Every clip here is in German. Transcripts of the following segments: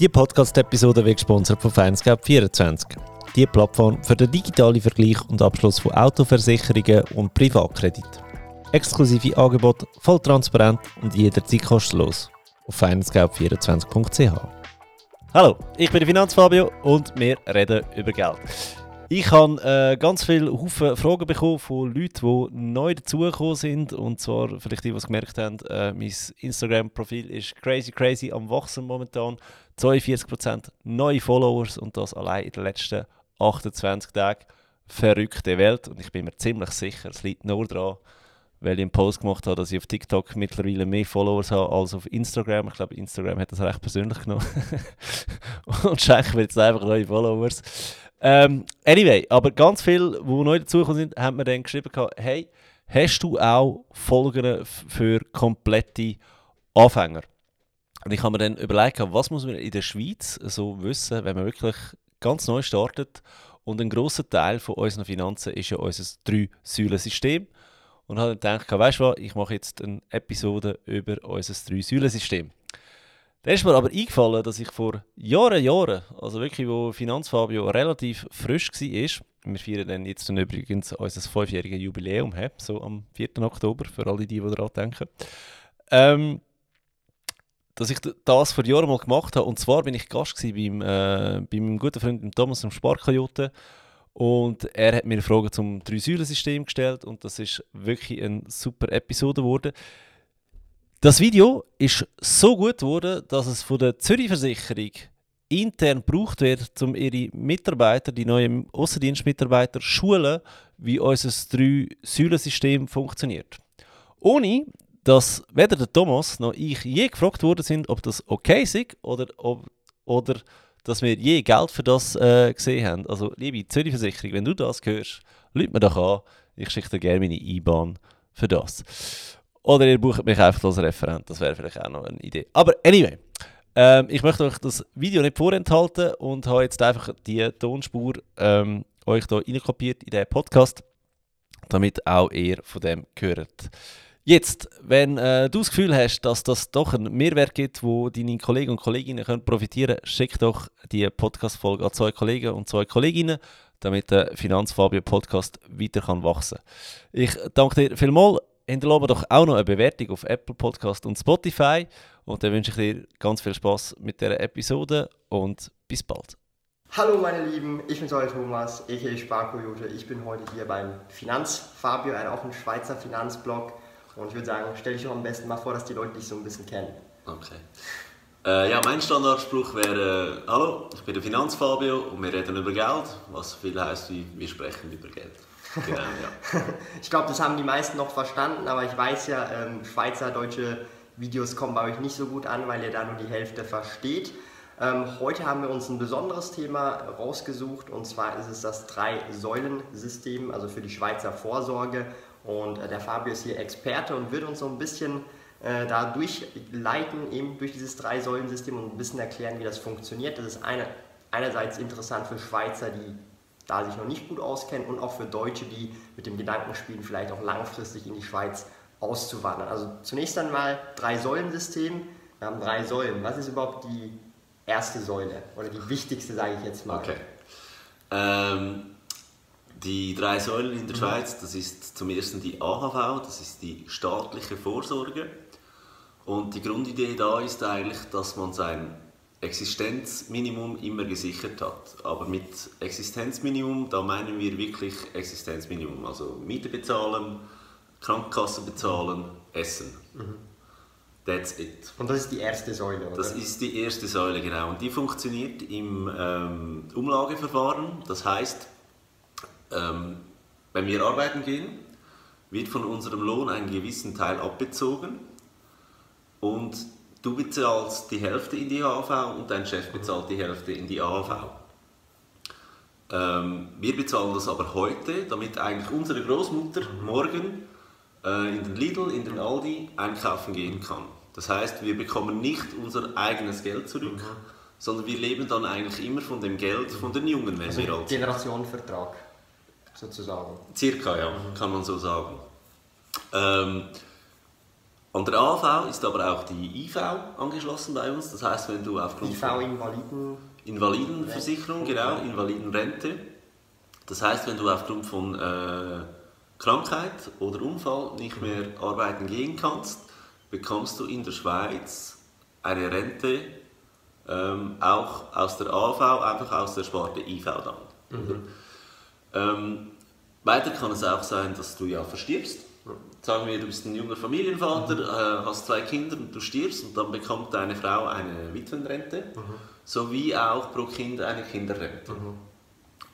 Die Podcast-Episode wird gesponsert von Findscape24. Die Plattform für den digitalen Vergleich und Abschluss von Autoversicherungen und Privatkredit. Exklusive Angebote, voll transparent und jederzeit kostenlos. Auf findscape24.ch. Hallo, ich bin der Finanzfabio und wir reden über Geld. Ich habe äh, ganz viele Fragen bekommen von Leuten, die neu dazugekommen sind. Und zwar, vielleicht die, die es gemerkt haben, äh, mein Instagram-Profil ist crazy, crazy am Wachsen momentan. 42% neue Followers und das allein in den letzten 28 Tagen. Verrückte Welt. Und ich bin mir ziemlich sicher, es liegt nur daran, weil ich einen Post gemacht habe, dass ich auf TikTok mittlerweile mehr Followers habe als auf Instagram. Ich glaube, Instagram hat das recht persönlich genommen. und schenken mir jetzt einfach neue Followers. Ähm, anyway, aber ganz viele, die neu dazugekommen sind, haben mir dann geschrieben, hey, hast du auch Folgen für komplette Anfänger? Und ich habe mir dann überlegt, was muss man in der Schweiz so wissen, wenn man wirklich ganz neu startet. Und ein großer Teil von unseren Finanzen ist ja unser Drei-Säulen-System. Und habe dann gedacht, weißt du was, ich mache jetzt eine Episode über unser Drei-Säulen-System. Dann ist mir aber eingefallen, dass ich vor Jahren, Jahren, also wirklich, wo Finanzfabio relativ frisch war, wir feiern dann jetzt dann übrigens unser fünfjähriges Jubiläum, so am 4. Oktober, für alle die, die daran denken, ähm, dass ich das vor Jahren mal gemacht habe. Und zwar bin ich Gast beim, äh, bei meinem guten Freund Thomas im Sparkajote. Und er hat mir Fragen zum Drei-Säulen-System gestellt und das ist wirklich eine super Episode geworden. Das Video ist so gut geworden, dass es von der Zürich Versicherung intern gebraucht wird, um ihre Mitarbeiter, die neuen Außendienstmitarbeiter, schulen, wie unser Drei-Säulen-System funktioniert. Ohne dass weder der Thomas noch ich je gefragt worden sind, ob das okay ist oder, ob, oder dass wir je Geld für das äh, gesehen haben. Also, liebe Zürich Versicherung, wenn du das hörst, lüt mir doch an. Ich schicke dir gerne meine IBAN für das. Oder ihr bucht mich einfach als Referent, das wäre vielleicht auch noch eine Idee. Aber anyway, ähm, ich möchte euch das Video nicht vorenthalten und habe jetzt einfach die Tonspur ähm, euch hier reinkopiert in diesen Podcast, damit auch ihr von dem hört. Jetzt, wenn äh, du das Gefühl hast, dass das doch einen Mehrwert gibt, wo deine Kollegen und Kolleginnen können profitieren können, schick doch die Podcast-Folge an zwei Kollegen und zwei Kolleginnen, damit der Finanzfabio-Podcast weiter kann wachsen kann. Ich danke dir vielmals hinterlasse doch auch noch eine Bewertung auf Apple Podcast und Spotify. Und dann wünsche ich dir ganz viel Spaß mit der Episode und bis bald. Hallo meine Lieben, ich bin euer Thomas, a.k.a. Sparkoyote. Ich bin heute hier beim Finanzfabio, auch ein Schweizer Finanzblog. Und ich würde sagen, stell dich doch am besten mal vor, dass die Leute dich so ein bisschen kennen. Okay. Äh, ja, mein Standardspruch wäre: Hallo, ich bin der Finanzfabio und wir reden über Geld, was viel heißt wie wir sprechen über Geld. Genau, ja. ich glaube, das haben die meisten noch verstanden, aber ich weiß ja, ähm, Schweizer-deutsche Videos kommen bei euch nicht so gut an, weil ihr da nur die Hälfte versteht. Ähm, heute haben wir uns ein besonderes Thema rausgesucht und zwar ist es das Drei-Säulen-System, also für die Schweizer Vorsorge. Und äh, der Fabio ist hier Experte und wird uns so ein bisschen äh, da durchleiten, eben durch dieses Drei-Säulen-System und ein bisschen erklären, wie das funktioniert. Das ist eine, einerseits interessant für Schweizer, die da sich noch nicht gut auskennen und auch für Deutsche, die mit dem Gedanken spielen, vielleicht auch langfristig in die Schweiz auszuwandern. Also zunächst einmal Drei-Säulen-System. Wir haben drei Säulen. Was ist überhaupt die erste Säule oder die wichtigste, sage ich jetzt mal? Okay. Ähm, die drei Säulen in der mhm. Schweiz, das ist zum ersten die AHV, das ist die staatliche Vorsorge. Und die Grundidee da ist eigentlich, dass man sein Existenzminimum immer gesichert hat. Aber mit Existenzminimum, da meinen wir wirklich Existenzminimum. Also Miete bezahlen, Krankenkasse bezahlen, Essen. Mhm. That's it. Und das ist die erste Säule, oder? Das ist die erste Säule, genau. Und die funktioniert im ähm, Umlageverfahren. Das heißt, ähm, wenn wir arbeiten gehen, wird von unserem Lohn einen gewissen Teil abbezogen und Du bezahlst die Hälfte in die AHV und dein Chef bezahlt die Hälfte in die AHV. Ähm, wir bezahlen das aber heute, damit eigentlich unsere Großmutter morgen äh, in den Lidl, in den Aldi einkaufen gehen kann. Das heißt, wir bekommen nicht unser eigenes Geld zurück, mhm. sondern wir leben dann eigentlich immer von dem Geld von den Jungen, wenn also wir alt. Generationenvertrag sozusagen. Circa, ja, mhm. kann man so sagen. Ähm, An der AV ist aber auch die IV angeschlossen bei uns. Das heißt, wenn du aufgrund IV Invaliden. Invalidenversicherung, genau, Invalidenrente. Das heißt, wenn du aufgrund von äh, Krankheit oder Unfall nicht mehr arbeiten gehen kannst, bekommst du in der Schweiz eine Rente ähm, auch aus der AV, einfach aus der Sparte IV dann. Mhm. Ähm, weiter kann es auch sein, dass du ja verstirbst. Sagen wir, du bist ein junger Familienvater, mhm. äh, hast zwei Kinder und du stirbst und dann bekommt deine Frau eine Witwenrente, mhm. sowie auch pro Kind eine Kinderrente. Mhm.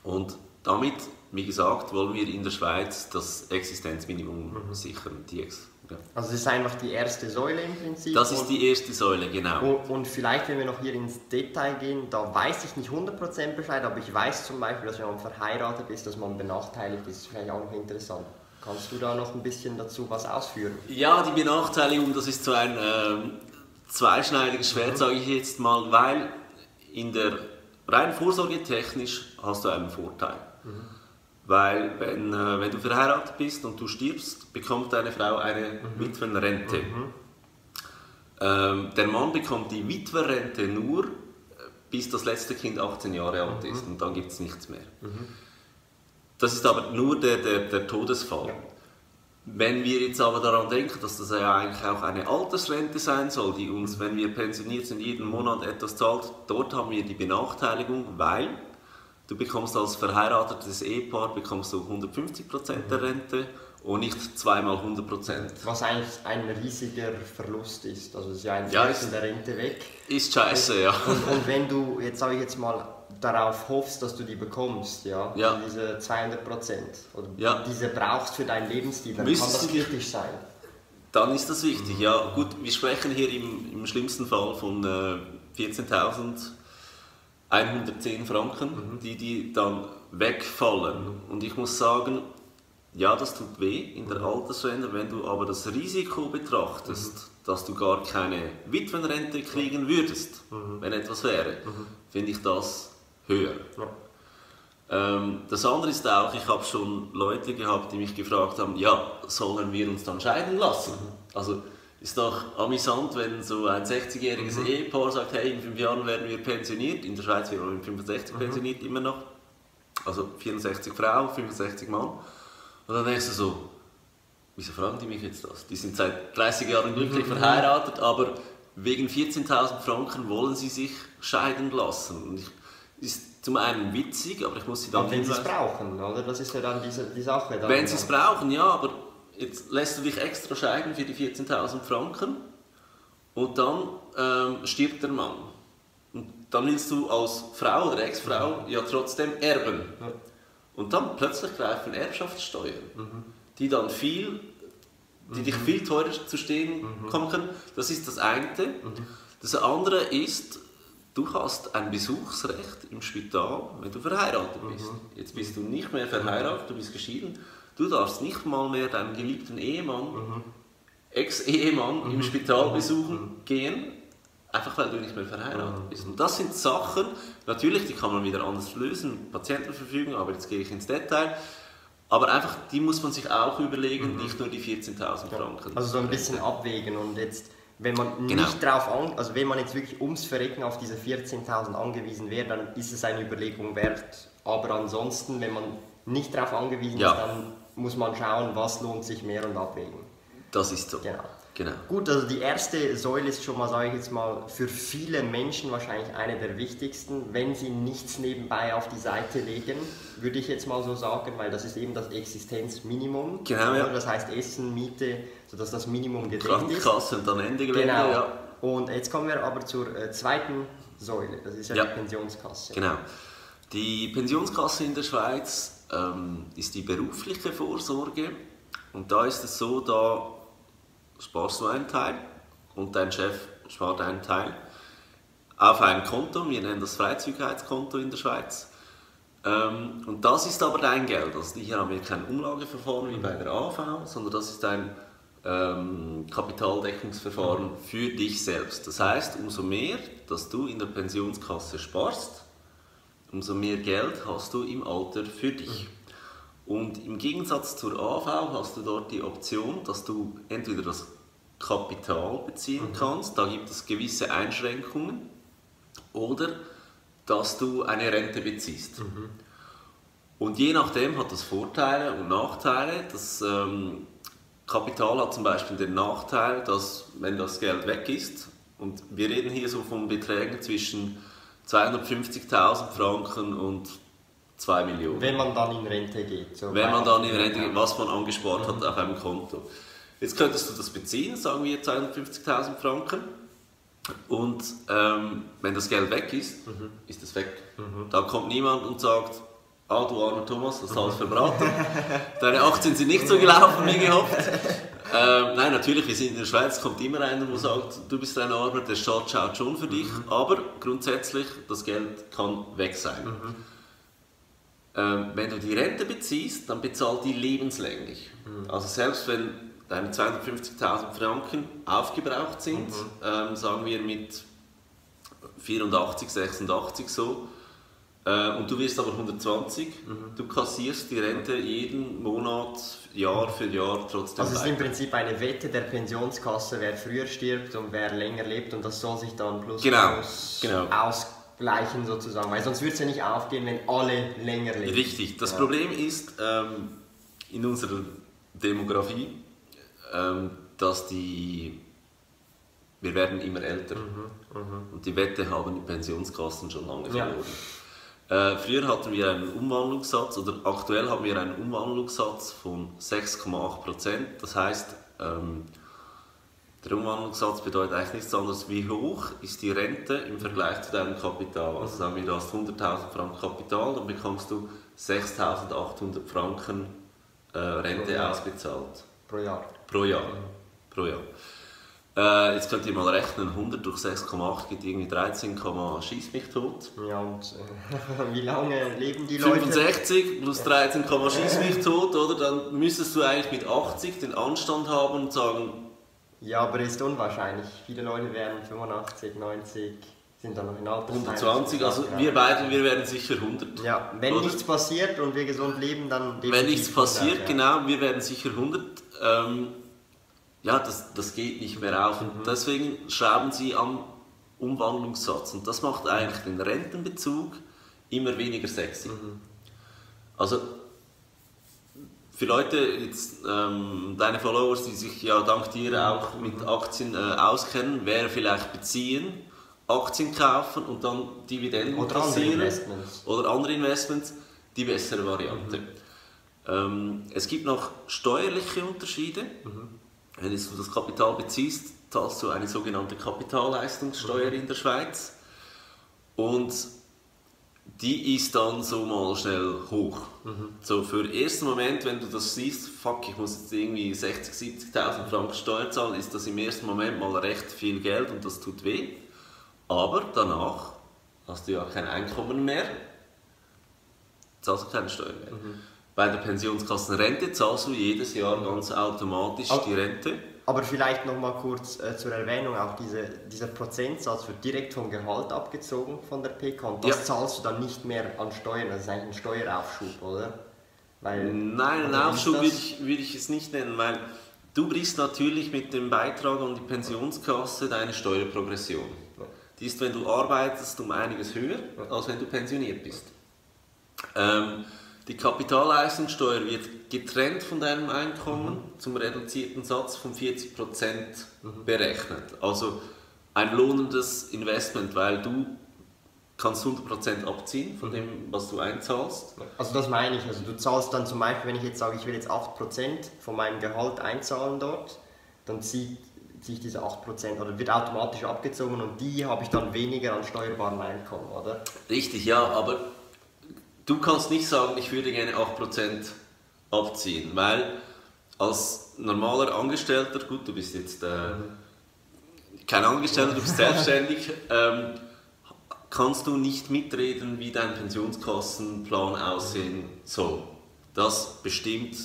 Und damit, wie gesagt, wollen wir in der Schweiz das Existenzminimum mhm. sichern. Die Ex ja. Also das ist einfach die erste Säule im Prinzip. Das ist die erste Säule, genau. Und, und, vielleicht, wenn wir noch hier ins Detail gehen, da weiß ich nicht 100% Bescheid, aber ich weiß zum Beispiel, dass wenn man verheiratet ist, dass man benachteiligt ist. Das ist vielleicht auch noch interessant. Kannst du da noch ein bisschen dazu was ausführen? Ja, die Benachteiligung, das ist so ein äh, zweischneidiges Schwert, mhm. sage ich jetzt mal, weil in der rein vorsorgetechnisch hast du einen Vorteil. Mhm. Weil wenn, äh, wenn du verheiratet bist und du stirbst, bekommt deine Frau eine mhm. Witwenrente. Mhm. Ähm, der Mann bekommt die Witwerrente nur, äh, bis das letzte Kind 18 Jahre alt ist mhm. und dann gibt es nichts mehr. Mhm. Das ist aber nur der, der, der Todesfall. Ja. Wenn wir jetzt aber daran denken, dass das ja eigentlich auch eine Altersrente sein soll, die uns, wenn wir pensioniert sind, jeden Monat etwas zahlt, dort haben wir die Benachteiligung, weil du bekommst als verheiratetes Ehepaar bekommst du 150 Prozent der Rente und nicht zweimal 100 Prozent. Was eigentlich ein riesiger Verlust ist. Also es ist ja ein ja, ist, der Rente weg. Ist scheiße, ja. Und, und wenn du, jetzt sage ich jetzt mal, darauf hoffst, dass du die bekommst, ja, ja. Diese 200 Prozent, oder ja. diese brauchst für deinen Lebensstil, dann Müsstest kann das kritisch sein. Dann ist das wichtig, mhm. ja. Gut, wir sprechen hier im, im schlimmsten Fall von äh, 14.110 Franken, mhm. die, die dann wegfallen. Mhm. Und ich muss sagen, ja, das tut weh in der mhm. Altersrente, wenn du aber das Risiko betrachtest, mhm. dass du gar keine Witwenrente kriegen würdest, mhm. wenn etwas wäre, finde ich das höher. Ja. Ähm, das andere ist auch, ich habe schon Leute gehabt, die mich gefragt haben, ja, sollen wir uns dann scheiden lassen? Mhm. Also ist doch amüsant, wenn so ein 60-jähriges mhm. Ehepaar sagt, hey, in fünf Jahren werden wir pensioniert, in der Schweiz werden wir mit 65 mhm. pensioniert immer noch, also 64 Frau, 65 Mann. Und dann denkst du so, wieso fragen die mich jetzt das? Die sind seit 30 Jahren glücklich mhm. verheiratet, aber wegen 14.000 Franken wollen sie sich scheiden lassen. Und ich ist zum einen witzig, aber ich muss sie dann. Aber wenn sie es brauchen, oder? Das ist ja dann diese, die Sache. Dann wenn sie es brauchen, ja, aber jetzt lässt du dich extra scheiden für die 14.000 Franken und dann ähm, stirbt der Mann. Und dann willst du als Frau oder Ex-Frau ja trotzdem erben. Ja. Und dann plötzlich greifen Erbschaftssteuern, mhm. die dann viel, die mhm. dich viel teurer zu stehen mhm. kommen können. Das ist das eine. Mhm. Das andere ist, Du hast ein Besuchsrecht im Spital, wenn du verheiratet bist. Mhm. Jetzt bist du nicht mehr verheiratet, du bist geschieden. Du darfst nicht mal mehr deinen geliebten Ehemann, mhm. Ex-Ehemann mhm. im Spital mhm. besuchen mhm. gehen, einfach weil du nicht mehr verheiratet mhm. bist. Und das sind Sachen, natürlich, die kann man wieder anders lösen, Patientenverfügung, aber jetzt gehe ich ins Detail. Aber einfach, die muss man sich auch überlegen, nicht nur die 14.000 Franken. Also so ein bisschen abwägen und jetzt wenn man genau. nicht drauf an, also wenn man jetzt wirklich ums Verrecken auf diese 14.000 angewiesen wäre, dann ist es eine Überlegung wert. Aber ansonsten, wenn man nicht darauf angewiesen ja. ist, dann muss man schauen, was lohnt sich mehr und abwägen. Das ist so. Genau. Genau. Gut, also die erste Säule ist schon mal, sage ich jetzt mal, für viele Menschen wahrscheinlich eine der wichtigsten, wenn sie nichts nebenbei auf die Seite legen, würde ich jetzt mal so sagen, weil das ist eben das Existenzminimum. Genau, ja. Das heißt Essen, Miete, sodass das Minimum gedeckt ist. Krankenkasse und dann Ende Gelände, genau. ja. Und jetzt kommen wir aber zur äh, zweiten Säule, das ist ja, ja, die Pensionskasse. Genau. Die Pensionskasse in der Schweiz ähm, ist die berufliche Vorsorge und da ist es so, da sparst du einen Teil und dein Chef spart einen Teil auf ein Konto, wir nennen das Freizügigkeitskonto in der Schweiz. Ähm, und das ist aber dein Geld. Also hier haben wir kein Umlageverfahren wie bei der AV, sondern das ist ein ähm, Kapitaldeckungsverfahren für dich selbst. Das heißt, umso mehr, dass du in der Pensionskasse sparst, umso mehr Geld hast du im Alter für dich. Und im Gegensatz zur AV hast du dort die Option, dass du entweder das Kapital beziehen kannst. Da gibt es gewisse Einschränkungen. Oder dass du eine Rente beziehst. Und je nachdem hat das Vorteile und Nachteile. Das ähm, Kapital hat zum Beispiel den Nachteil, dass wenn das Geld weg ist, und wir reden hier so von Beträgen zwischen 250.000 Franken und 2 Millionen. Wenn man dann in Rente geht. So Wenn man dann in Rente geht, was man angespart hat auf einem Konto. Jetzt könntest du das beziehen, sagen wir 250.000 Franken. Und ähm, wenn das Geld weg ist, ist es weg. Da kommt niemand und sagt, ah du armer Thomas, das hast alles verbraten. Deine Aktien sind nicht so gelaufen wie gehofft. Ähm, nein, natürlich, wir sind in der Schweiz, kommt immer einer, der sagt, du bist ein Armer, der Staat schaut schon für dich. Aber grundsätzlich, das Geld kann weg sein. Ähm, wenn du die Rente beziehst, dann bezahlt die lebenslänglich. Also selbst wenn deine 250.000 Franken aufgebraucht sind, ähm, sagen wir mit 84, 86 so, äh, und du wirst aber 120, du kassierst die Rente jeden Monat, Jahr für Jahr trotzdem Also es ist im. Prinzip eine Wette der Pensionskasse, wer früher stirbt und wer länger lebt und das soll sich dann plus Genau, minus genau. ausgleichen sozusagen, weil sonst würde es ja nicht aufgehen, wenn alle länger leben. Richtig. Das Ja. Problem ist ähm, in unserer Demografie, ähm, dass die wir werden immer älter und die Wette haben die Pensionskassen schon lange Ja. verloren. Äh, früher hatten wir einen Umwandlungssatz oder aktuell haben wir einen Umwandlungssatz von 6,8 Prozent. Das heißt, ähm, der Umwandlungssatz bedeutet eigentlich nichts anderes, wie hoch ist die Rente im Vergleich zu deinem Kapital. Also sagen wir, du hast 100.000 Franken Kapital, dann bekommst du 6.800 Franken äh, Rente Pro ausbezahlt. Pro Jahr. Pro Jahr. Pro Jahr. Äh, jetzt könnt ihr mal rechnen, 100 durch 6,8 gibt irgendwie 13, schieß mich tot. Ja, und äh, wie lange leben die Leute? 65 plus 13, schieß mich tot, oder? Dann müsstest du eigentlich mit 80 den Anstand haben und sagen, Ja, aber ist unwahrscheinlich. Viele Leute werden 85, 90, sind dann noch in Altersheim. 120, also Ja. wir beide, wir werden sicher 100. Ja, wenn Oder? nichts passiert und wir gesund leben, dann Wenn nichts passiert, 100, ja. genau, wir werden sicher 100. Ähm, ja, das, das geht nicht mehr auf. Mhm. Und deswegen schrauben sie am Umwandlungssatz. Und das macht eigentlich den Rentenbezug immer weniger sexy. Mhm. Also für Leute, jetzt, ähm, deine Followers, die sich ja dank dir auch mit Aktien äh, auskennen, wäre vielleicht beziehen, Aktien kaufen und dann Dividenden Oder andere kassieren Investments. oder andere Investments die bessere Variante. Ähm, es gibt noch steuerliche Unterschiede. Wenn du das Kapital beziehst, zahlst du eine sogenannte Kapitalleistungssteuer in der Schweiz. Und die ist dann so mal schnell hoch. So für den ersten Moment, wenn du das siehst, fuck, ich muss jetzt irgendwie 60.000, 70.000 Franken Steuer zahlen, ist das im ersten Moment mal recht viel Geld und das tut weh. Aber danach hast du ja kein Einkommen mehr, zahlst du keine Steuer mehr. Bei der Pensionskassenrente zahlst du jedes Jahr ganz automatisch die Rente. Aber vielleicht noch mal kurz äh, zur Erwähnung, auch diese, dieser Prozentsatz wird direkt vom Gehalt abgezogen von der PK und das Ja. zahlst du dann nicht mehr an Steuern, das ist eigentlich ein Steueraufschub, oder? Weil, Nein, einen Aufschub würde ich, würde ich es nicht nennen, weil du brichst natürlich mit dem Beitrag an die Pensionskasse deine Steuerprogression. Die ist, wenn du arbeitest, um einiges höher, als wenn du pensioniert bist. Ähm, die Kapitalleistungssteuer wird getrennt von deinem Einkommen zum reduzierten Satz von 40% berechnet. Also ein lohnendes Investment, weil du kannst 100% abziehen von dem, was du einzahlst. Also das meine ich, also du zahlst dann zum Beispiel, wenn ich jetzt sage, ich will jetzt 8% von meinem Gehalt einzahlen dort, dann zieht sich diese 8% oder wird automatisch abgezogen und die habe ich dann weniger an steuerbarem Einkommen, oder? Richtig, ja, aber du kannst nicht sagen, ich würde gerne 8% abziehen, weil als normaler Angestellter, gut, du bist jetzt äh, kein Angestellter, du bist selbstständig, ähm, kannst du nicht mitreden, wie dein Pensionskassenplan aussehen soll. Das bestimmt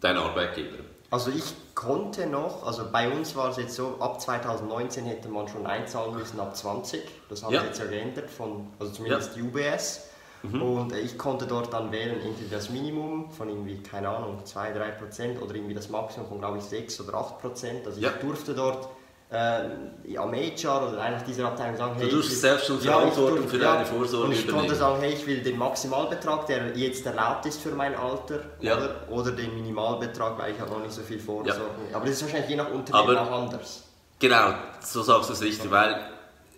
dein Arbeitgeber. Also ich konnte noch, also bei uns war es jetzt so, ab 2019 hätte man schon einzahlen müssen ab 20. Das haben Ja. jetzt ja geändert, von, also zumindest die UBS. Mhm. Und äh, ich konnte dort dann wählen, entweder das Minimum von irgendwie, keine Ahnung, 2-3% oder irgendwie das Maximum von, glaube ich, 6 oder 8%. Also Ja. ich durfte dort äh, am HR oder einer dieser Abteilungen sagen, Du hey, durfst ich selbst schon Ja, Verantwortung durfte- für deine Vorsorge Und ich konnte übernehmen. sagen, hey, ich will den Maximalbetrag, der jetzt erlaubt ist für mein Alter, Ja. oder, oder den Minimalbetrag, weil ich habe noch nicht so viel Vorsorge. Aber das ist wahrscheinlich je nach Unternehmen Aber- auch anders. Genau, so sagst du es richtig, weil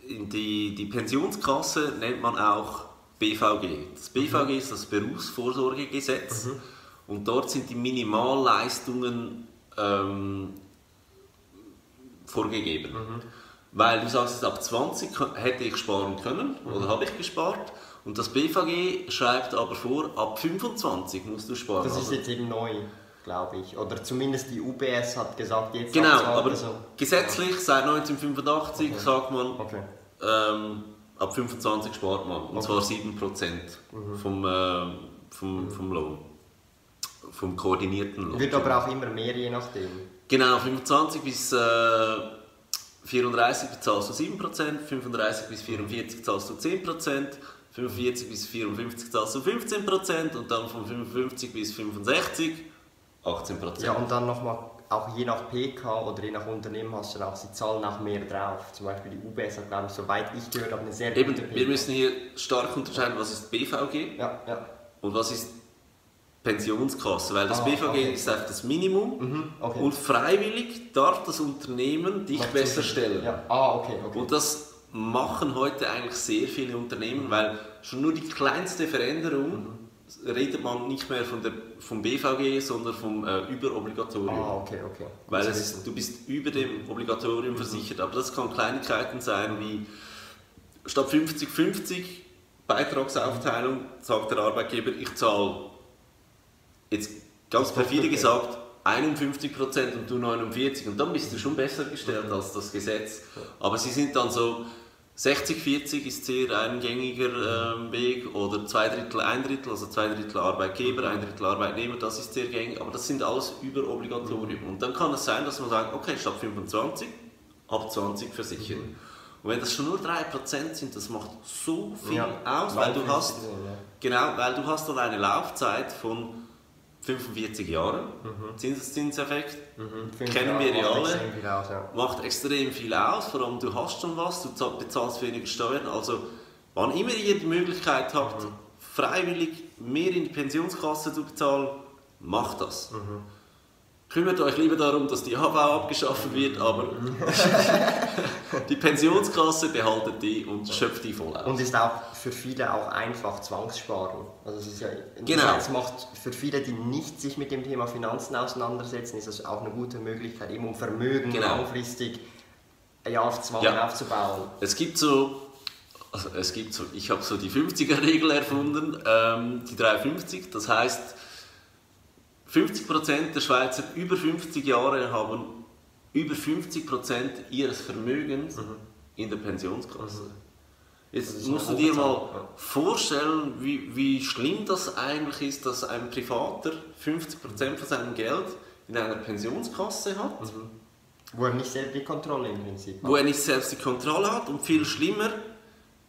die, die Pensionskasse nennt man auch BVG. Das BVG ist das Berufsvorsorgegesetz und dort sind die Minimalleistungen ähm, vorgegeben. Weil du sagst, ab 20 kö- hätte ich sparen können oder habe ich gespart und das BVG schreibt aber vor, ab 25 musst du sparen. Das ist jetzt eben neu, glaube ich. Oder zumindest die UBS hat gesagt, jetzt Genau, ab 20 aber so. gesetzlich seit 1985 sagt man, Okay. ähm, ab 25 spart man. Und zwar 7% vom, äh, vom, vom Lohn. Vom koordinierten Lohn. Wird aber auch immer mehr, je nachdem. Genau, 25 bis äh, 34 bezahlst du 7%, 35 bis 44 zahlst du 10%, 45 bis 54 zahlst du 15% und dann von 55 bis 65 18%. Ja, und dann nochmal, auch je nach PK oder je nach Unternehmen hast du dann auch, sie zahlen auch mehr drauf. Zum Beispiel die UBS hat, glaube ich, soweit ich gehört habe, eine sehr Eben, gute PK. wir müssen hier stark unterscheiden, was ist BVG Ja, ja. und was ist Pensionskasse, weil das Ah, BVG okay. ist einfach das Minimum Mhm, okay. und freiwillig darf das Unternehmen dich Noch besser stellen. Ja. Ah, okay, okay. Und das machen heute eigentlich sehr viele Unternehmen, weil schon nur die kleinste Veränderung redet man nicht mehr von der, vom BVG, sondern vom äh, Überobligatorium. ah, okay, okay. Gut Weil zu es du bist über dem Obligatorium versichert. Aber das kann Kleinigkeiten sein wie statt 50-50 Beitragsaufteilung sagt der Arbeitgeber, ich zahle jetzt ganz perfide gesagt 51% und du 49% und dann bist du schon besser gestellt als das Gesetz. Aber sie sind dann so 60-40 ist sehr ein gängiger ähm, Weg oder zwei Drittel, ein Drittel, also zwei Drittel Arbeitgeber, ein Drittel Arbeitnehmer, das ist sehr gängig, aber das sind alles über Obligatorium. Und dann kann es sein, dass man sagt, okay, statt 25, ab 20 versichern. Und wenn das schon nur 3% sind, das macht so viel Ja, aus, weil du hast, ja. genau, weil du hast dann eine Laufzeit von 45 Jahren, Zinseszinseffekt, Fünf kennen Jahre wir ja alle. aus, ja. macht extrem viel aus, vor allem du hast schon was, du zahl- bezahlst weniger Steuern, also wann immer ihr die Möglichkeit habt, freiwillig mehr in die Pensionskasse zu bezahlen, macht das. Kümmert euch lieber darum, dass die HV abgeschafft wird, aber die Pensionskasse behaltet die und schöpft die voll aus. Und ist auch für viele auch einfach Zwangssparen. Also es ist ja, Genau. es macht für viele, die nicht sich mit dem Thema Finanzen auseinandersetzen, ist das auch eine gute Möglichkeit, eben um Vermögen Genau. langfristig ja, auf Zwang Ja. aufzubauen. Es gibt so, also es gibt so, ich habe so die 50er-Regel erfunden, ähm, die 350, das heißt, 50% der Schweizer über 50 Jahre haben über 50% ihres Vermögens in der Pensionskasse. Das Jetzt ist musst du dir mal ja. vorstellen, wie, wie schlimm das eigentlich ist, dass ein Privater 50% von seinem Geld in einer Pensionskasse hat Wo er nicht selbst die Kontrolle im Prinzip wo er nicht selbst die Kontrolle hat und viel schlimmer,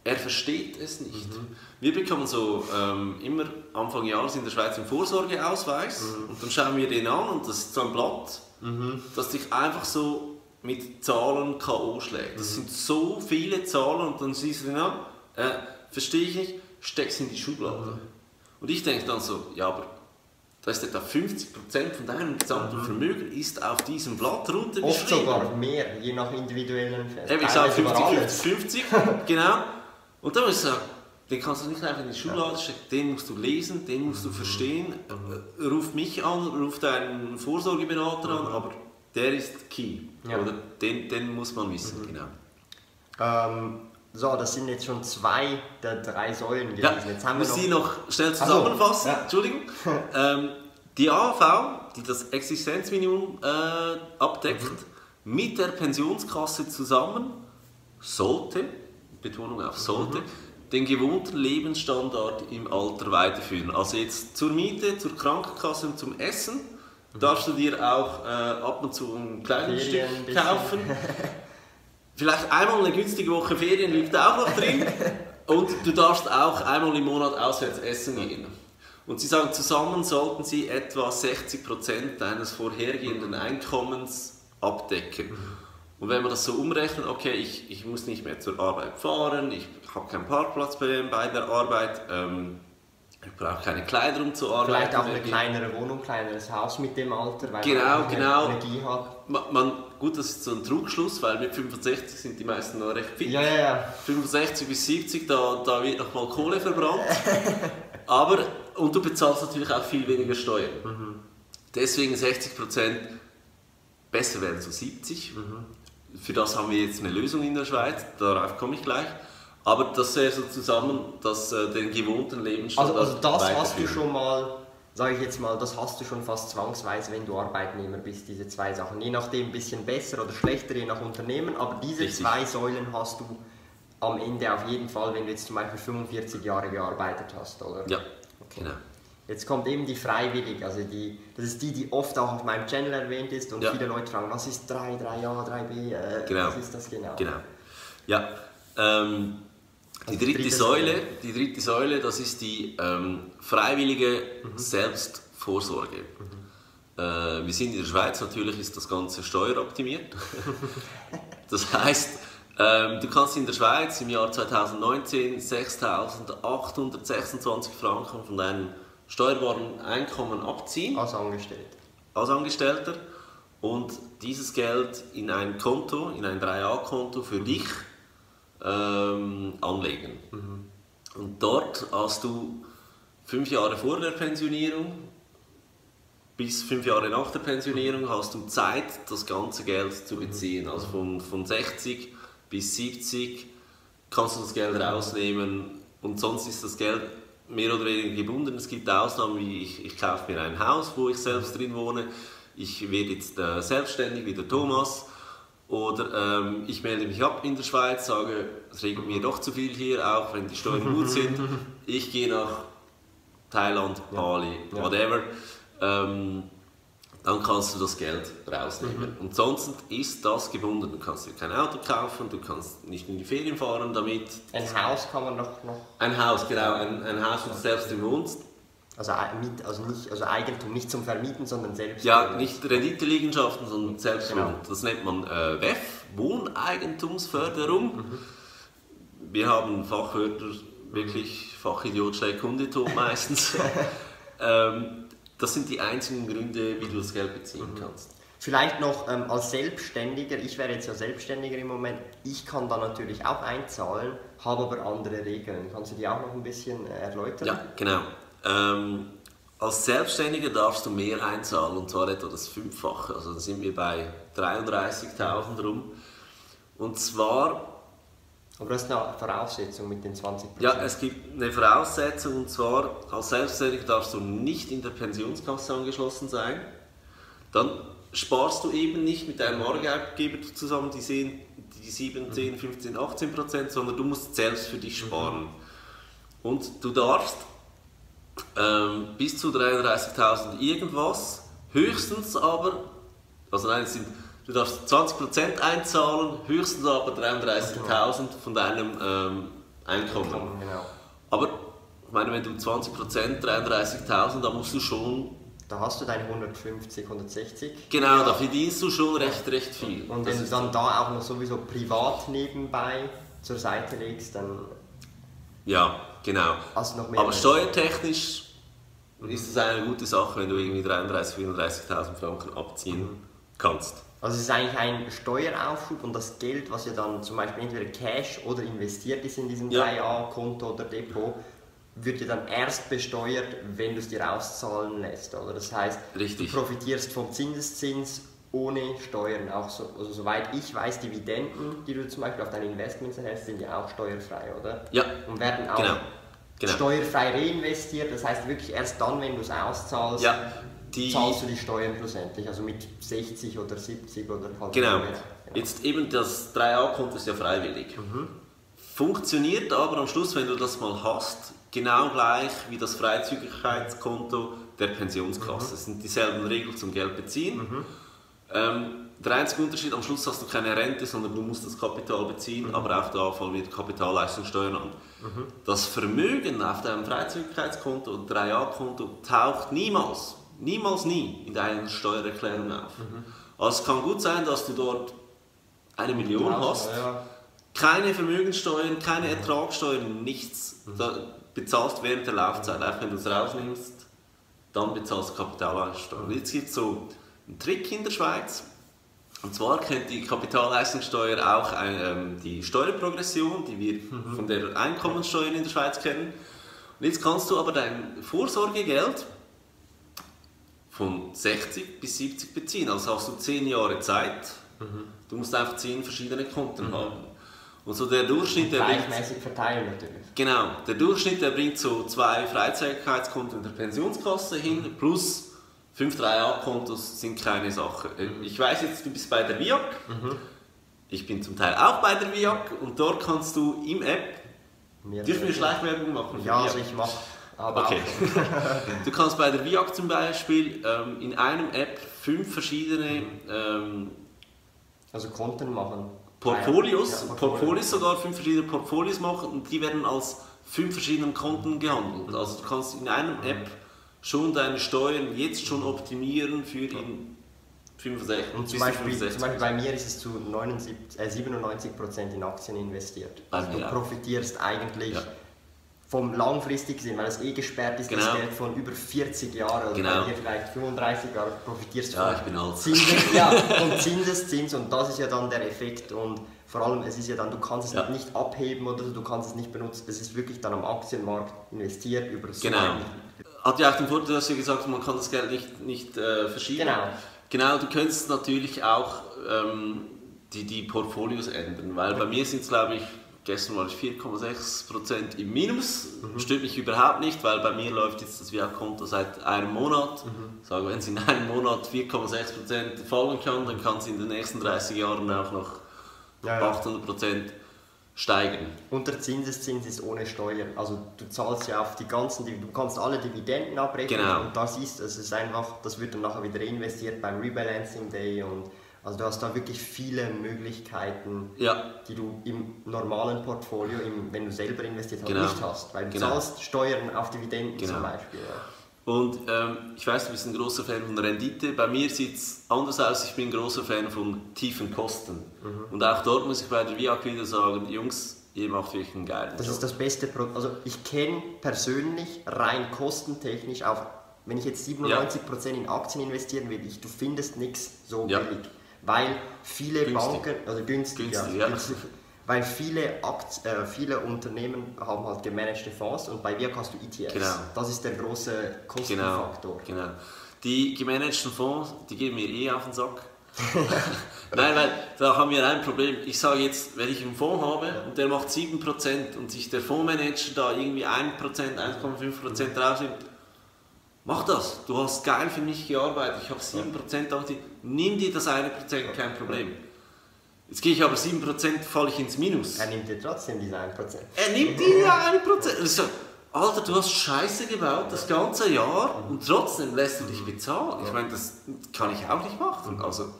er versteht es nicht. Wir bekommen so ähm, immer Anfang Jahres in der Schweiz einen Vorsorgeausweis und dann schauen wir den an und das ist so ein Blatt, das dich einfach so mit Zahlen K.O. schlägt. Das sind so viele Zahlen und dann siehst du an, äh, verstehe ich nicht, steckst in die Schublade. Und ich denke dann so, ja, aber da ist etwa 50% von deinem gesamten Vermögen ist auf diesem Blatt runter Oft sogar mehr, je nach individuellen Fällen. Eben, ich sage Teilweise 50, sogar 50, 50, genau. Und dann muss ich sagen, den kannst du nicht einfach in die Schublade stecken, den musst du lesen, den musst du verstehen. Äh, Ruf mich an, ruf deinen Vorsorgeberater an, aber der ist key. Ja. Oder den, den muss man wissen, genau. Ähm, so, das sind jetzt schon zwei der drei Säulen gewesen. Ja, jetzt haben wir muss noch ich noch schnell so, zusammenfassen. ja. Entschuldigung. ähm, die AHV, die das Existenzminimum äh, abdeckt, Mhm. mit der Pensionskasse zusammen sollte, Betonung auf sollte, den gewohnten Lebensstandard im Alter weiterführen. Also jetzt zur Miete, zur Krankenkasse und zum Essen darfst du dir auch äh, ab und zu ein kleines Ferien Stück kaufen. Vielleicht einmal eine günstige Woche Ferien liegt auch noch drin. Und du darfst auch einmal im Monat auswärts essen gehen. Und sie sagen, zusammen sollten sie etwa 60% deines vorhergehenden Einkommens abdecken. Und wenn man das so umrechnet, okay, ich, ich muss nicht mehr zur Arbeit fahren, ich habe keinen Parkplatz bei, bei der Arbeit, ähm, ich brauche keine Kleider, um zu arbeiten. Vielleicht auch eine kleinere Wohnung, kleineres Haus mit dem Alter, weil Genau, man genau. Energie hat. Man, man, gut, das ist so ein Trugschluss, weil mit 65 sind die meisten noch recht fit. Ja, ja, ja. 65 bis 70, da, da wird noch mal Kohle verbrannt. Aber, und du bezahlst natürlich auch viel weniger Steuern. Deswegen 60 Prozent, besser wären so 70. Für das haben wir jetzt eine Lösung in der Schweiz, darauf komme ich gleich. Aber das wäre so zusammen das, äh, den gewohnten Lebensstandard Also, also das hast du schon mal, sage ich jetzt mal, das hast du schon fast zwangsweise, wenn du Arbeitnehmer bist, diese zwei Sachen. Je nachdem ein bisschen besser oder schlechter, je nach Unternehmen, aber diese Richtig. zwei Säulen hast du am Ende auf jeden Fall, wenn du jetzt zum Beispiel 45 Jahre gearbeitet hast, oder? Ja, genau. Jetzt kommt eben die freiwillig, also die, das ist die, die oft auch auf meinem Channel erwähnt ist und Ja. viele Leute fragen, was ist 3, 3a, 3b, äh, Genau. was ist das genau? Genau. Ja, ähm, die Also die dritte dritte Säule, Säule. die dritte Säule, das ist die ähm, freiwillige Mhm. Selbstvorsorge. Äh, wir sind in der Schweiz, natürlich ist das Ganze steueroptimiert. das heißt, ähm, du kannst in der Schweiz im Jahr 2019 6.826 Franken von deinem steuerbaren Einkommen abziehen Als Angestellte. als Angestellter und dieses Geld in ein Konto, in ein 3A-Konto für dich ähm, anlegen. Und dort hast du fünf Jahre vor der Pensionierung bis fünf Jahre nach der Pensionierung hast du Zeit, das ganze Geld zu beziehen. Also von, von 60 bis 70 kannst du das Geld rausnehmen und sonst ist das Geld mehr oder weniger gebunden. Es gibt Ausnahmen wie ich, ich kaufe mir ein Haus, wo ich selbst drin wohne. Ich werde jetzt äh, selbstständig wie der Thomas. Oder ähm, ich melde mich ab in der Schweiz, sage, es regnet mir doch zu viel hier, auch wenn die Steuern gut sind. Ich gehe nach Thailand, Bali, Ja. whatever. Ähm, dann kannst du das Geld rausnehmen. Und sonst ist das gebunden. Du kannst dir kein Auto kaufen, du kannst nicht in die Ferien fahren damit. Ein Haus kann man noch, noch Ein Haus, genau, ein, ein Haus, wo du selbst wohnst. Also, ei- mit, also, nicht, also Eigentum nicht zum Vermieten, sondern selbst. Ja, nicht Renditeliegenschaften, sondern selbst Genau. Das nennt man äh, WEF, Wohneigentumsförderung. Wir haben Fachwörter, wirklich Fachidiot schlägt Kunde tot meistens. ähm, das sind die einzigen Gründe, wie du das Geld beziehen kannst. Vielleicht noch ähm, als Selbstständiger, ich wäre jetzt ja Selbstständiger im Moment, ich kann da natürlich auch einzahlen, habe aber andere Regeln. Kannst du die auch noch ein bisschen äh, erläutern? Ja, genau. Ähm, als Selbstständiger darfst du mehr einzahlen, und zwar etwa das Fünffache. Also da sind wir bei 33.000 rum. Und zwar Aber das ist eine Voraussetzung mit den 20%. Ja, es gibt eine Voraussetzung und zwar als Selbstständiger darfst du nicht in der Pensionskasse angeschlossen sein. Dann sparst du eben nicht mit deinem Arbeitgeber zusammen die, 10, die 7, 10, 15, 18 Prozent, sondern du musst selbst für dich sparen. Und du darfst ähm, bis zu 33.000 irgendwas, höchstens aber, also nein, sind, du darfst 20% einzahlen, höchstens aber 33.000 von deinem ähm, Einkommen. Genau. Aber ich meine, wenn du 20%, 33.000, da musst du schon, Da hast du deine 150, 160. genau, da verdienst du schon recht, recht viel. Und Das wenn du dann da auch noch sowieso privat nebenbei zur Seite legst, dann Ja, genau. du noch mehr. Aber steuertechnisch ist es eine gute Sache, wenn du irgendwie 33.000, 34.000 Franken abziehen kannst. Also es ist eigentlich ein Steueraufschub und das Geld, was ja dann zum Beispiel entweder Cash oder investiert ist in diesem Ja. 3A-Konto oder Depot, wird ja dann erst besteuert, wenn du es dir auszahlen lässt. Oder? Das heißt, Richtig. du profitierst vom Zinseszins ohne Steuern. Auch so, also soweit ich weiß, Dividenden, die du zum Beispiel auf deine Investments erhältst, sind ja auch steuerfrei, oder? Ja, Und werden auch genau. genau. steuerfrei reinvestiert. Das heißt wirklich erst dann, wenn du es auszahlst, Ja, die, zahlst du die Steuern schlussendlich. Also mit 60 oder 70 oder halt Genau. mehr. Jetzt eben das 3A-Konto ist ja freiwillig. Funktioniert aber am Schluss, wenn du das mal hast, genau gleich wie das Freizügigkeitskonto der Pensionskasse. Es sind dieselben Regeln zum Geld beziehen. Ähm, der einzige Unterschied, am Schluss hast du keine Rente, sondern du musst das Kapital beziehen, mhm. aber auch da fallen wieder Kapitalleistungssteuern an. Mhm. Das Vermögen auf deinem Freizügigkeitskonto oder 3A-Konto taucht niemals, niemals nie in deiner Steuererklärung auf. Mhm. Also es kann gut sein, dass du dort eine Million hast, ja. keine Vermögenssteuern, keine Ertragssteuern, nichts. Mhm. Da bezahlst während der Laufzeit, auch wenn du es rausnimmst, dann bezahlst du Kapitalleistungssteuer. Jetzt gibt es so einen Trick in der Schweiz. Und zwar kennt die Kapitalleistungssteuer auch ein, ähm, die Steuerprogression, die wir mhm. von der Einkommensteuer in der Schweiz kennen. Und jetzt kannst du aber dein Vorsorgegeld von 60 bis 70 beziehen. Also hast du 10 Jahre Zeit. Mhm. Du musst einfach 10 verschiedene Konten mhm. haben. Und so der Durchschnitt, der Gleichmäßig bringt, verteilen natürlich. Genau, der Durchschnitt, der bringt so zwei Freizügigkeitskonten der Pensionskasse hin, plus fünf 3A-Kontos sind keine Sache. Äh, ich weiß jetzt, du bist bei der VIAC. Mhm. Ich bin zum Teil auch bei der VIAC und dort kannst du im App. Dürfen wir Schleichwerbung machen? Ja, also ich mache. okay. du kannst bei der VIAC zum Beispiel ähm, in einem App fünf verschiedene. Ähm, also Konten machen. Portfolios, ja, Portfolios. Portfolios sogar fünf verschiedene Portfolios machen und die werden als fünf verschiedenen Konten gehandelt. Also du kannst in einem App schon deine Steuern jetzt schon optimieren für in 65 und zum Beispiel, zum Beispiel bei mir ist es zu 79, äh, 97% in Aktien investiert. Also du profitierst eigentlich ja. vom langfristig gesehen, weil es eh gesperrt ist, genau. das Geld von über 40 Jahren oder genau. hier vielleicht 35 Jahre profitierst ja, von ich bin alt. Zinses, ja, und Zinseszins und das ist ja dann der Effekt und vor allem es ist ja dann, du kannst es ja. nicht abheben oder du kannst es nicht benutzen, es ist wirklich dann am Aktienmarkt investiert über so genau. Hat ja auch den Vorteil, dass du gesagt hast, man kann das Geld nicht, nicht äh, verschieben. Genau. Genau, du könntest natürlich auch ähm, die, die Portfolios ändern, weil bei mir sind es glaube ich Gestern war ich 4,6% im Minus. Mhm. Stört mich überhaupt nicht, weil bei mir läuft jetzt das VIA-Konto seit einem Monat. Mhm. Sage, wenn es in einem Monat 4,6% fallen kann, dann kann es in den nächsten 30 Jahren auch noch ja, 800% steigen. Und der Zinseszins ist ohne Steuern. Also du zahlst ja auf die ganzen, du kannst alle Dividenden abrechnen genau. und das ist, es ist einfach, das wird dann nachher wieder reinvestiert beim Rebalancing Day und also du hast da wirklich viele Möglichkeiten, ja. die du im normalen Portfolio, im, wenn du selber investiert hast, genau. nicht hast. Weil du genau. zahlst Steuern auf Dividenden genau. zum Beispiel. Ja. Und ähm, ich weiß, du bist ein großer Fan von Rendite. Bei mir sieht es anders aus. Ich bin ein großer Fan von tiefen Kosten. Mhm. Und auch dort muss ich bei der VIAC wieder sagen, Jungs, ihr macht wirklich einen geilen Das Job. ist das beste Produkt. Also ich kenne persönlich rein kostentechnisch auch, wenn ich jetzt 97% ja. in Aktien investieren will, ich, du findest nichts so ja. billig weil viele günstig. Banken, also günstig, günstig, ja, günstig weil viele, Akt, äh, viele Unternehmen haben halt gemanagte Fonds und bei Wirk hast du ETFs. Genau. Das ist der große Kostenfaktor. Genau, genau. Die gemanagten Fonds, die geben mir eh auf den Sack. Nein, weil da haben wir ein Problem. Ich sage jetzt, wenn ich einen Fonds habe und der macht 7% und sich der Fondsmanager da irgendwie 1%, 1,5% rausnimmt, Mach das. Du hast geil für mich gearbeitet. Ich habe 7% ja. Nimm dir das 1%, kein Problem. Jetzt gehe ich aber 7%, falle ich ins Minus. Er nimmt dir trotzdem diese 1%. Er nimmt dir 1%. Also, Alter, du hast Scheiße gebaut das ganze Jahr und trotzdem lässt du dich bezahlen. Ich meine, das kann ich auch nicht machen. Also,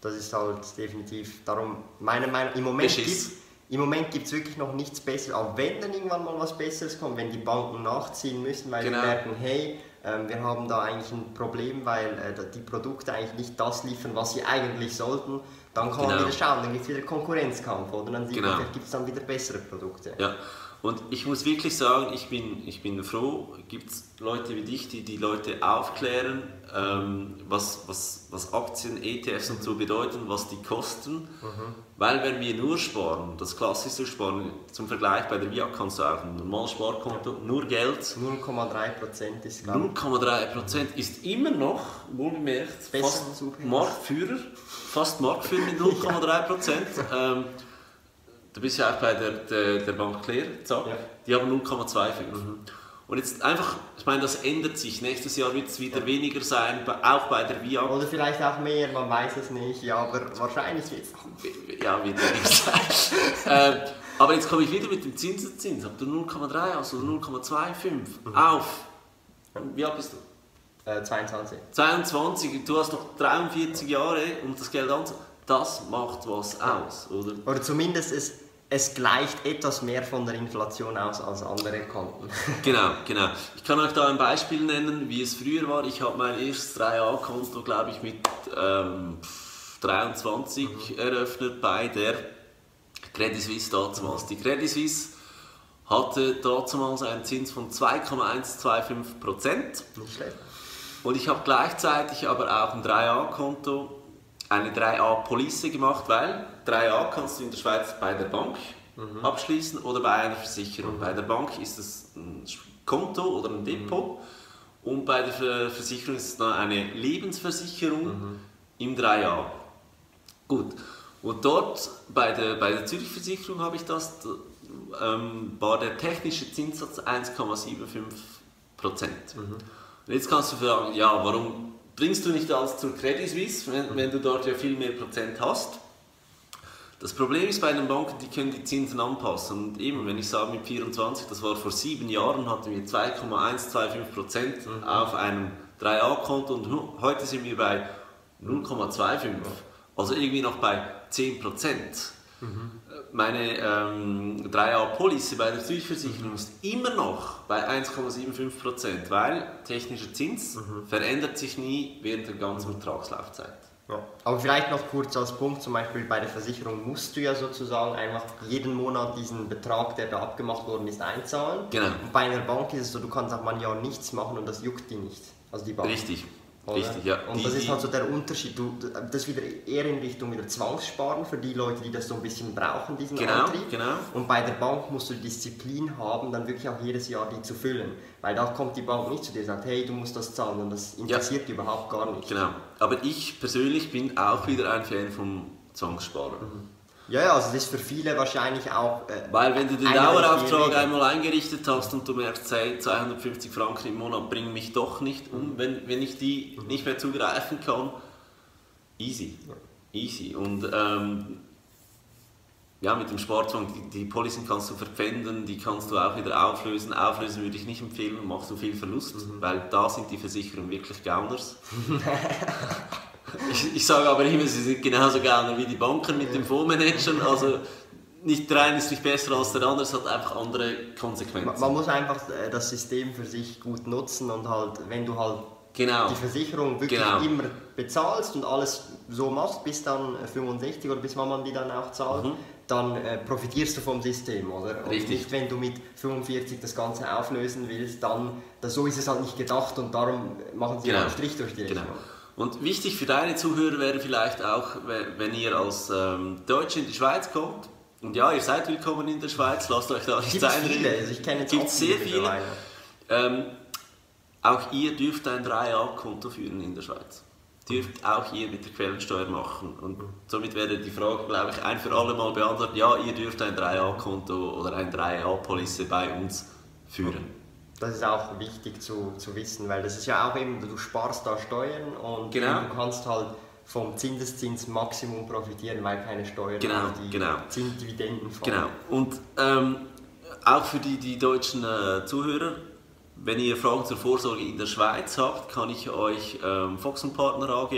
das ist halt definitiv darum, meine Meinung, im Moment gibt es wirklich noch nichts Besseres, auch wenn dann irgendwann mal was Besseres kommt, wenn die Banken nachziehen müssen, weil genau. sie merken, hey, wir haben da eigentlich ein Problem, weil äh, die Produkte eigentlich nicht das liefern, was sie eigentlich sollten. Dann kann genau. man wieder schauen, dann gibt es wieder Konkurrenzkampf oder dann genau. gibt es dann wieder bessere Produkte. Ja. Und ich muss wirklich sagen, ich bin, ich bin froh, gibt es Leute wie dich, die die Leute aufklären, ähm, was, was, was Aktien, ETFs und so bedeuten, was die kosten. Mhm. Weil wenn wir nur sparen, das klassische Sparen, zum Vergleich bei der VIA kannst du auch ein normales Sparkonto, ja. nur Geld. 0,3% ist 0,3% ist immer noch, wohlgemerkt, fast Marktführer, fast Marktführer mit 0,3%. ja. ähm, Du bist ja auch bei der, der, der Bank Claire, zack, ja. die haben 0,25. Mhm. Und jetzt einfach, ich meine, das ändert sich. Nächstes Jahr wird es wieder ja. weniger sein, auch bei der VIA. Oder vielleicht auch mehr, man weiß es nicht, ja, aber wahrscheinlich wird es Ja, wird es sein. ähm, aber jetzt komme ich wieder mit dem Zinseszins. Habt du 0,3 also 0,25 mhm. auf. Wie alt bist du? Äh, 22. 22, du hast noch 43 Jahre, um das Geld anzunehmen. Das macht was aus, oder? Oder zumindest es, es gleicht etwas mehr von der Inflation aus als andere Konten. Genau, genau. Ich kann euch da ein Beispiel nennen, wie es früher war. Ich habe mein erstes 3A-Konto, glaube ich, mit ähm, 23 mhm. eröffnet bei der Credit Suisse damals. Die Credit Suisse hatte damals einen Zins von 2,125 Prozent. Nicht schlecht. Und ich habe gleichzeitig aber auch ein 3A-Konto, eine 3A-Police gemacht, weil 3A kannst du in der Schweiz bei der Bank mhm. abschließen oder bei einer Versicherung. Mhm. Bei der Bank ist es ein Konto oder ein Depot mhm. und bei der Versicherung ist es dann eine Lebensversicherung mhm. im 3A. Gut. Und dort bei der, bei der Zürich Versicherung habe ich das, ähm, war der technische Zinssatz 1,75 Prozent. Mhm. Und jetzt kannst du fragen, ja, warum bringst du nicht alles zur Credit Suisse, wenn, wenn du dort ja viel mehr Prozent hast? Das Problem ist bei den Banken, die können die Zinsen anpassen. Und eben, wenn ich sage mit 24, das war vor sieben Jahren, hatten wir 2,125 Prozent mhm. auf einem 3A-Konto und heute sind wir bei 0,25. Also irgendwie noch bei 10 Prozent. Mhm. Meine ähm, 3A-Police bei der Südversicherung ist immer noch bei 1,75 Prozent, weil technischer Zins mhm. verändert sich nie während der ganzen Vertragslaufzeit. Ja. Aber vielleicht noch kurz als Punkt, zum Beispiel bei der Versicherung musst du ja sozusagen einfach jeden Monat diesen Betrag, der da abgemacht worden ist, einzahlen. Genau. Und bei einer Bank ist es so, du kannst auch mal ja nichts machen und das juckt die nicht. Also die Bank. Richtig. Richtig, ja. Und die, das ist halt so der Unterschied. Du, das ist wieder eher in Richtung wieder Zwangssparen für die Leute, die das so ein bisschen brauchen, diesen genau, Antrieb. Genau. Und bei der Bank musst du Disziplin haben, dann wirklich auch jedes Jahr die zu füllen. Weil da kommt die Bank nicht zu dir und sagt, hey, du musst das zahlen. Und das interessiert ja. die überhaupt gar nicht. Genau. Aber ich persönlich bin auch wieder ein Fan vom Zwangssparen. Mhm. Ja, ja, also das ist für viele wahrscheinlich auch. Äh, Weil wenn du den Dauerauftrag einmal eingerichtet hast und du merkst, hey, 250 Franken im Monat bringen mich doch nicht um, wenn, wenn ich die mhm. nicht mehr zugreifen kann, easy. Easy. Und ähm, ja, mit dem Sparzwang, die, die Policen kannst du verpfänden, die kannst du auch wieder auflösen. Auflösen würde ich nicht empfehlen, machst du viel Verlust, mhm. weil da sind die Versicherungen wirklich Gauners. Ich, ich sage aber immer, sie sind genauso gerne wie die Banken mit dem Fondsmanagern. Also nicht der eine ist nicht besser als der andere, es hat einfach andere Konsequenzen. Man, man muss einfach äh, das System für sich gut nutzen und halt, wenn du halt genau. die Versicherung wirklich genau. immer bezahlst und alles so machst, bis dann 65 oder bis man die dann auch zahlt, mhm. dann äh, profitierst du vom System, oder? Und Richtig. nicht, wenn du mit 45 das Ganze auflösen willst, dann, das, so ist es halt nicht gedacht und darum machen sie genau. einen Strich durch die Rechnung. Genau. Und wichtig für deine Zuhörer wäre vielleicht auch, wenn ihr als ähm, Deutsche in die Schweiz kommt, und ja, ihr seid willkommen in der Schweiz, lasst euch da nicht einreden. viele, also ich kenne jetzt Gibt sehr viele. Ähm, auch ihr dürft ein 3A-Konto führen in der Schweiz. Dürft auch ihr mit der Quellensteuer machen. Und somit wäre die Frage, glaube ich, ein für alle Mal beantwortet, ja, ihr dürft ein 3A-Konto oder ein 3A-Police bei uns führen das ist auch wichtig zu, zu wissen, weil das ist ja auch eben, du sparst da Steuern und genau. du kannst halt vom Zinseszins Maximum profitieren, weil keine Steuern genau, auf die genau. Zinsdividenden fallen. Genau. Und ähm, auch für die, die deutschen äh, Zuhörer, wenn ihr Fragen zur Vorsorge in der Schweiz habt, kann ich euch ähm, Fox Partner AG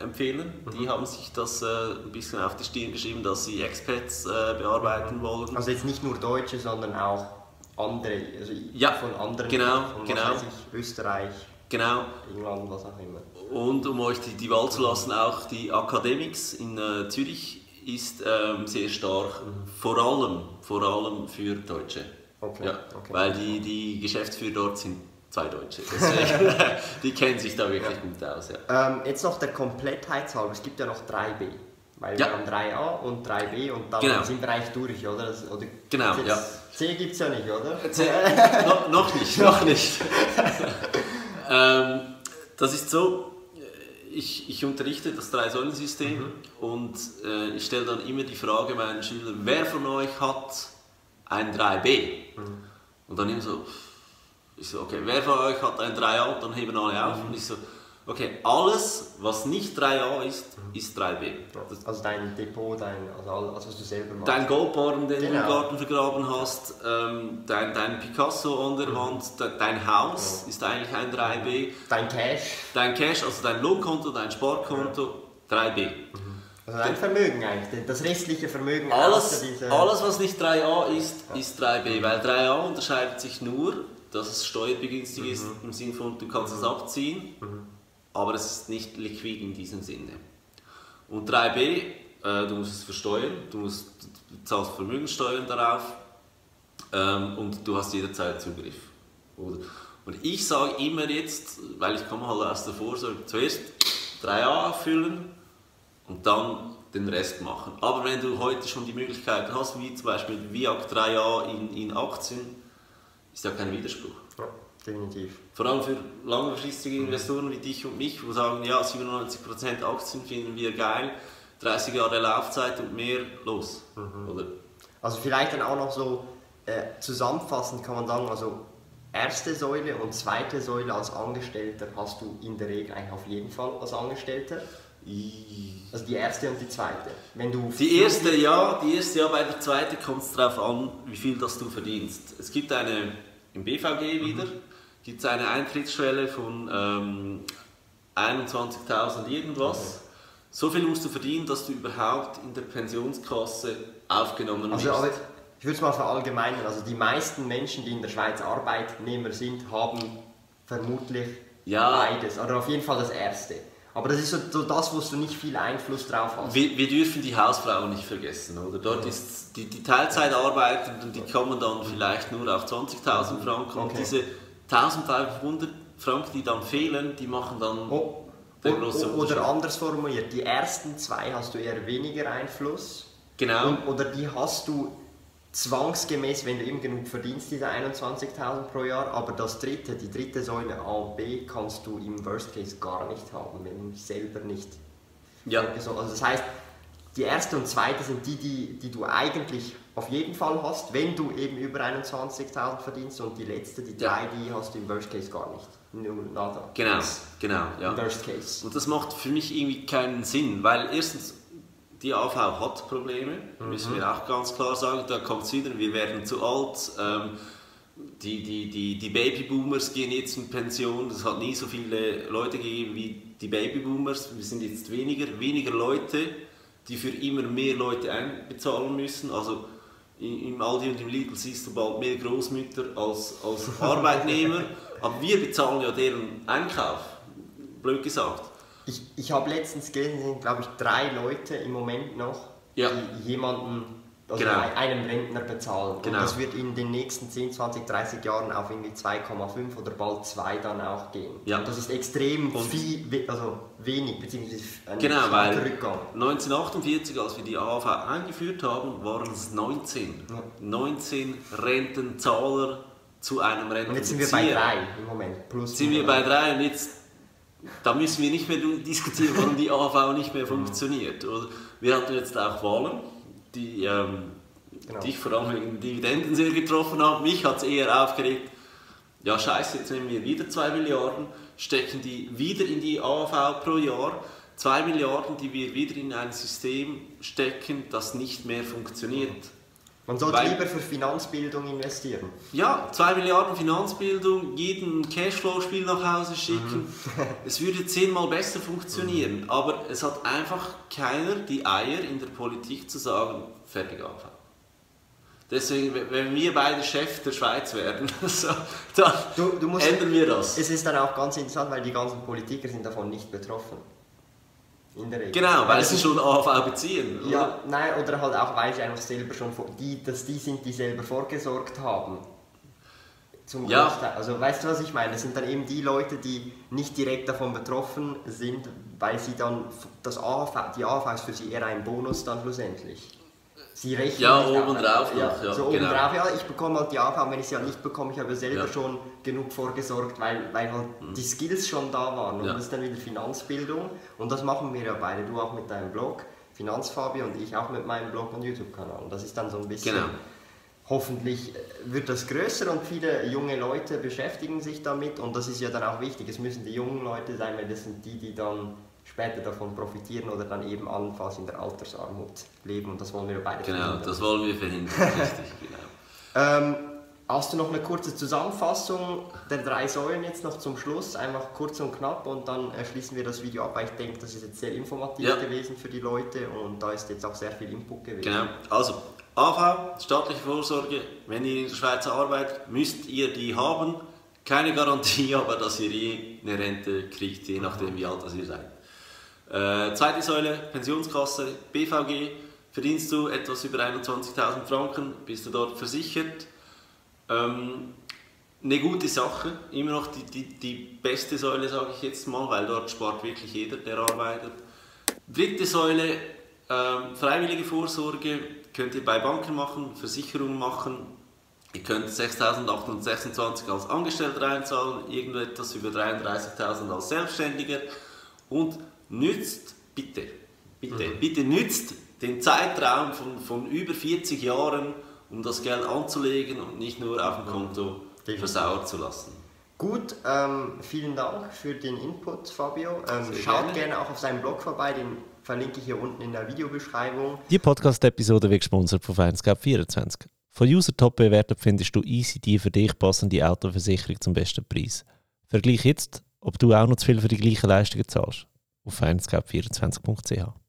empfehlen. Mhm. Die haben sich das äh, ein bisschen auf die Stirn geschrieben, dass sie Expats äh, bearbeiten mhm. wollen. Also jetzt nicht nur Deutsche, sondern auch andere, also ja, von anderen, genau, von genau. Ich, Österreich, genau. England, was auch immer. Und um euch die, die Wahl zu lassen, auch die Academics in äh, Zürich ist ähm, sehr stark, mhm. vor allem, vor allem für Deutsche. Okay. Ja, okay. Weil die, die Geschäftsführer dort sind zwei Deutsche. Deswegen, die kennen sich da wirklich ja. gut aus. Ja. Ähm, jetzt noch der Komplettheitshalber, es gibt ja noch 3B. Weil ja. wir haben 3a und 3b und dann genau. sind wir eigentlich durch, oder? Oder genau, ja. C gibt es ja nicht, oder? C, no, noch nicht, noch nicht. ähm, das ist so, ich, ich unterrichte das Drei-Säulen-System mhm. und äh, ich stelle dann immer die Frage meinen Schülern, wer von euch hat ein 3b? Mhm. Und dann immer so, ich so, okay, wer von euch hat ein 3a? Dann heben alle auf mhm. und ich so, Okay, alles, was nicht 3a ist, ist 3b. Das, Also dein Depot, dein, also alles, was du selber machst. dein Goldbarren, den du im Genau. Garten vergraben hast, ähm, dein, dein Picasso an der Wand, de, dein Haus ist eigentlich ein 3b. Dein Cash, Dein Cash, also dein Lohnkonto, dein Sparkonto, 3b. also dein Vermögen eigentlich, das restliche Vermögen Alles, alles, was nicht 3a ist, ist 3b, weil 3a unterscheidet sich nur, dass es steuerbegünstigt ist, im Sinne von, du kannst es abziehen, aber es ist nicht liquid in diesem Sinne. Und 3b, äh, du musst es versteuern, du, musst, du zahlst Vermögenssteuern darauf ähm, und du hast jederzeit Zugriff. Oder? Und ich sage immer jetzt, weil ich komme halt aus der Vorsorge, zuerst 3a auffüllen und dann den Rest machen. Aber wenn du heute schon die Möglichkeiten hast, wie zum Beispiel VIAC 3a in, in Aktien, ist ja kein Widerspruch. Ja, definitiv. Vor allem für langfristige Investoren wie dich und mich, wo sagen, ja, 97% Aktien finden wir geil, 30 Jahre Laufzeit und mehr, los. Oder? Also vielleicht dann auch noch so äh, zusammenfassend kann man sagen, also erste Säule und zweite Säule als Angestellter hast du in der Regel eigentlich auf jeden Fall als Angestellter. Also die erste und die zweite. Wenn du Die erste ja, die erste ja, bei der zweiten kommt es darauf an, wie viel das du verdienst. Es gibt eine, im BVG wieder, gibt es eine Eintrittsschwelle von ähm, 21.000 irgendwas. So viel musst du verdienen, dass du überhaupt in der Pensionskasse aufgenommen Also wirst. aber ich würde es mal verallgemeinern, also die meisten Menschen, die in der Schweiz Arbeitnehmer sind, haben vermutlich Ja. beides. Oder auf jeden Fall das erste. Aber das ist so, so das, wo du nicht viel Einfluss drauf hast. Wir, wir dürfen die Hausfrauen nicht vergessen, oder? Dort ist die, die Teilzeitarbeitenden, die kommen dann vielleicht nur auf 20.000 Franken und Okay. diese 1500 Franken, die dann fehlen, die machen dann Oh, der o- große o- Unterschied. oder anders formuliert, die ersten zwei hast du eher weniger Einfluss. Genau. Und, oder die hast du zwangsgemäß, wenn du eben genug verdienst, diese 21.000 pro Jahr. Aber das dritte, die dritte Säule A und B, kannst du im Worst Case gar nicht haben, wenn du selber nicht. Ja. So, Also das heißt, die erste und zweite sind die, die, die du eigentlich auf jeden Fall hast, wenn du eben über 21.000 verdienst. Und die letzte, die Ja. drei, die hast du im Worst Case gar nicht. Null, nada. Genau, genau, ja. Worst Case. Und das macht für mich irgendwie keinen Sinn, weil erstens, die AV hat Probleme, müssen wir auch ganz klar sagen, da kommt es wieder, wir werden zu alt, ähm, die, die, die, die Babyboomers gehen jetzt in Pension, es hat nie so viele Leute gegeben wie die Babyboomers, wir sind jetzt weniger, weniger Leute, die für immer mehr Leute einbezahlen müssen, also im Aldi und im Lidl siehst du bald mehr Großmütter als, als Arbeitnehmer, aber wir bezahlen ja deren Einkauf, blöd gesagt. Ich, ich habe letztens gelesen, es sind glaube ich drei Leute im Moment noch, Ja. die jemanden, also Genau. ein- einem Rentner bezahlen. Genau. Und das wird in den nächsten 10, 20, 30 Jahren auf irgendwie 2,5 oder bald 2 dann auch gehen. Ja. Und das ist extrem Und- viel, also wenig, beziehungsweise ein Genau, weil Rückgang. 1948, als wir die AHV eingeführt haben, waren es 19. Ja. 19 Rentenzahler zu einem Und Rentenbezieher. jetzt sind wir bei 3 im Moment. Plus Jetzt sind wir bei drei und jetzt da müssen wir nicht mehr diskutieren, warum die AHV nicht mehr funktioniert. Wir hatten jetzt auch Wahlen, die ähm, Genau. dich vor allem wegen Dividenden sehr getroffen haben. Mich hat es eher aufgeregt, ja scheiße, jetzt nehmen wir wieder 2 Milliarden, stecken die wieder in die AHV pro Jahr. 2 Milliarden, die wir wieder in ein System stecken, das nicht mehr funktioniert. Man sollte Weil- lieber für Finanzbildung investieren. Ja, 2 Milliarden Finanzbildung, jeden Cashflow-Spiel nach Hause schicken. Es würde zehnmal besser funktionieren, aber es hat einfach keiner die Eier in der Politik zu sagen, fertig AV. Deswegen, wenn wir beide Chef der Schweiz werden, so, dann Du, du musst, ändern wir das. Es ist dann auch ganz interessant, weil die ganzen Politiker sind davon nicht betroffen. In der Regel. Genau, weil es sie schon AV beziehen. oder? Ja, nein, oder halt auch, weil sie einfach selber schon, vor- die, dass die sind, die selber vorgesorgt haben. Zum Ja. Großteil. Also weißt du, was ich meine? Das sind dann eben die Leute, die nicht direkt davon betroffen sind, weil sie dann, das AHV, die AHV ist für sie eher ein Bonus dann schlussendlich. Sie rechnen Ja, obendrauf auf- noch, ja, so genau. obendrauf, ja, ich bekomme halt die AHV, wenn ich sie halt nicht bekomme, ich habe selber Ja. schon genug vorgesorgt, weil, weil halt die Skills schon da waren. Und Ja. das ist dann wieder Finanzbildung und das machen wir ja beide, du auch mit deinem Blog, Finanzfabi und ich auch mit meinem Blog und YouTube-Kanal. Und das ist dann so ein bisschen Genau. hoffentlich wird das größer und viele junge Leute beschäftigen sich damit und das ist ja dann auch wichtig. Es müssen die jungen Leute sein, weil das sind die, die dann später davon profitieren oder dann eben allenfalls in der Altersarmut leben und das wollen wir beide Genau, verhindern. das wollen wir verhindern. Richtig, genau. Ähm, hast du noch eine kurze Zusammenfassung der drei Säulen jetzt noch zum Schluss? Einfach kurz und knapp und dann schließen wir das Video ab. weil Ich denke, das ist jetzt sehr informativ Ja. gewesen für die Leute und da ist jetzt auch sehr viel Input gewesen. Genau. Also, AV, staatliche Vorsorge. Wenn ihr in der Schweiz arbeitet, müsst ihr die haben. Keine Garantie, aber dass ihr je eine Rente kriegt, je nachdem wie alt ihr seid. Äh, zweite Säule, Pensionskasse, BVG. Verdienst du etwas über 21.000 Franken, bist du dort versichert. Ähm, eine gute Sache, immer noch die, die, die beste Säule, sage ich jetzt mal, weil dort spart wirklich jeder, der arbeitet. Dritte Säule, ähm, freiwillige Vorsorge, könnt ihr bei Banken machen, Versicherungen machen. Ihr könnt 6.826 als Angestellter einzahlen, irgendetwas über 33.000 als Selbstständiger und nützt, bitte, bitte, bitte nützt den Zeitraum von, von über 40 Jahren, um das Geld anzulegen und nicht nur auf dem Konto versauern zu lassen. Gut, ähm, vielen Dank für den Input, Fabio. Ähm, schaut gerne. gerne auch auf seinem Blog vorbei, den verlinke ich hier unten in der Videobeschreibung. Die Podcast-Episode wird gesponsert von Feinsgap24. Von User Top bewertet findest du easy die für dich passende Autoversicherung zum besten Preis. Vergleich jetzt, ob du auch noch zu viel für die gleichen Leistungen zahlst. Auf feinsgap24.ch.